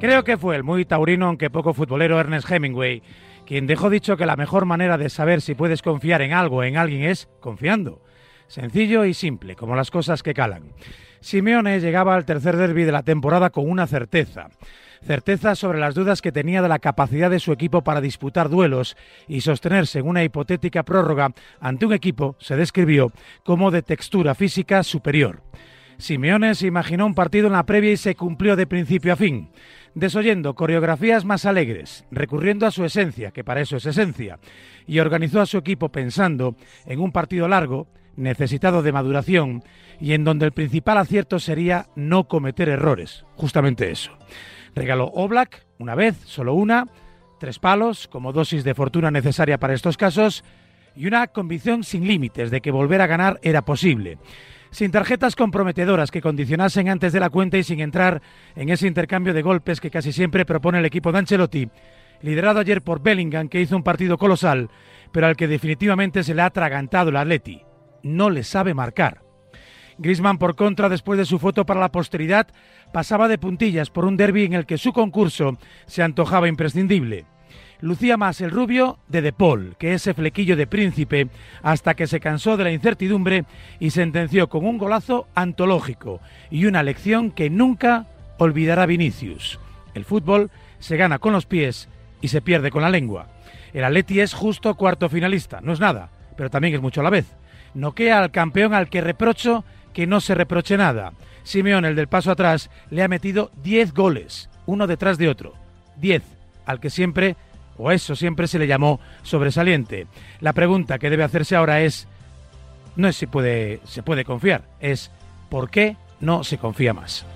Creo que fue el muy taurino, aunque poco futbolero, Ernest Hemingway, quien dejó dicho que la mejor manera de saber si puedes confiar en algo o en alguien es confiando. Sencillo y simple, como las cosas que calan. Simeone llegaba al tercer derby de la temporada con una certeza. Certeza sobre las dudas que tenía de la capacidad de su equipo para disputar duelos y sostenerse en una hipotética prórroga ante un equipo, se describió, como de textura física superior. Simeone se imaginó un partido en la previa y se cumplió de principio a fin, desoyendo coreografías más alegres, recurriendo a su esencia, que para eso es esencia, y organizó a su equipo pensando en un partido largo, necesitado de maduración, y en donde el principal acierto sería no cometer errores, justamente eso. Regaló Oblak, una vez, solo una, tres palos como dosis de fortuna necesaria para estos casos, y una convicción sin límites de que volver a ganar era posible sin tarjetas comprometedoras que condicionasen antes de la cuenta y sin entrar en ese intercambio de golpes que casi siempre propone el equipo de Ancelotti, liderado ayer por Bellingham, que hizo un partido colosal, pero al que definitivamente se le ha atragantado el Atleti. No le sabe marcar. Griezmann, por contra, después de su foto para la posteridad, pasaba de puntillas por un derby en el que su concurso se antojaba imprescindible lucía más el rubio de De Paul que ese flequillo de príncipe, hasta que se cansó de la incertidumbre y sentenció con un golazo antológico y una lección que nunca olvidará Vinicius. El fútbol se gana con los pies y se pierde con la lengua. El Atleti es justo cuarto finalista, no es nada, pero también es mucho a la vez. Noquea al campeón al que reprocho que no se reproche nada. Simeón, el del paso atrás, le ha metido 10 goles, uno detrás de otro. 10, al que siempre o eso siempre se le llamó sobresaliente. La pregunta que debe hacerse ahora es, no es si puede, se puede confiar, es ¿por qué no se confía más?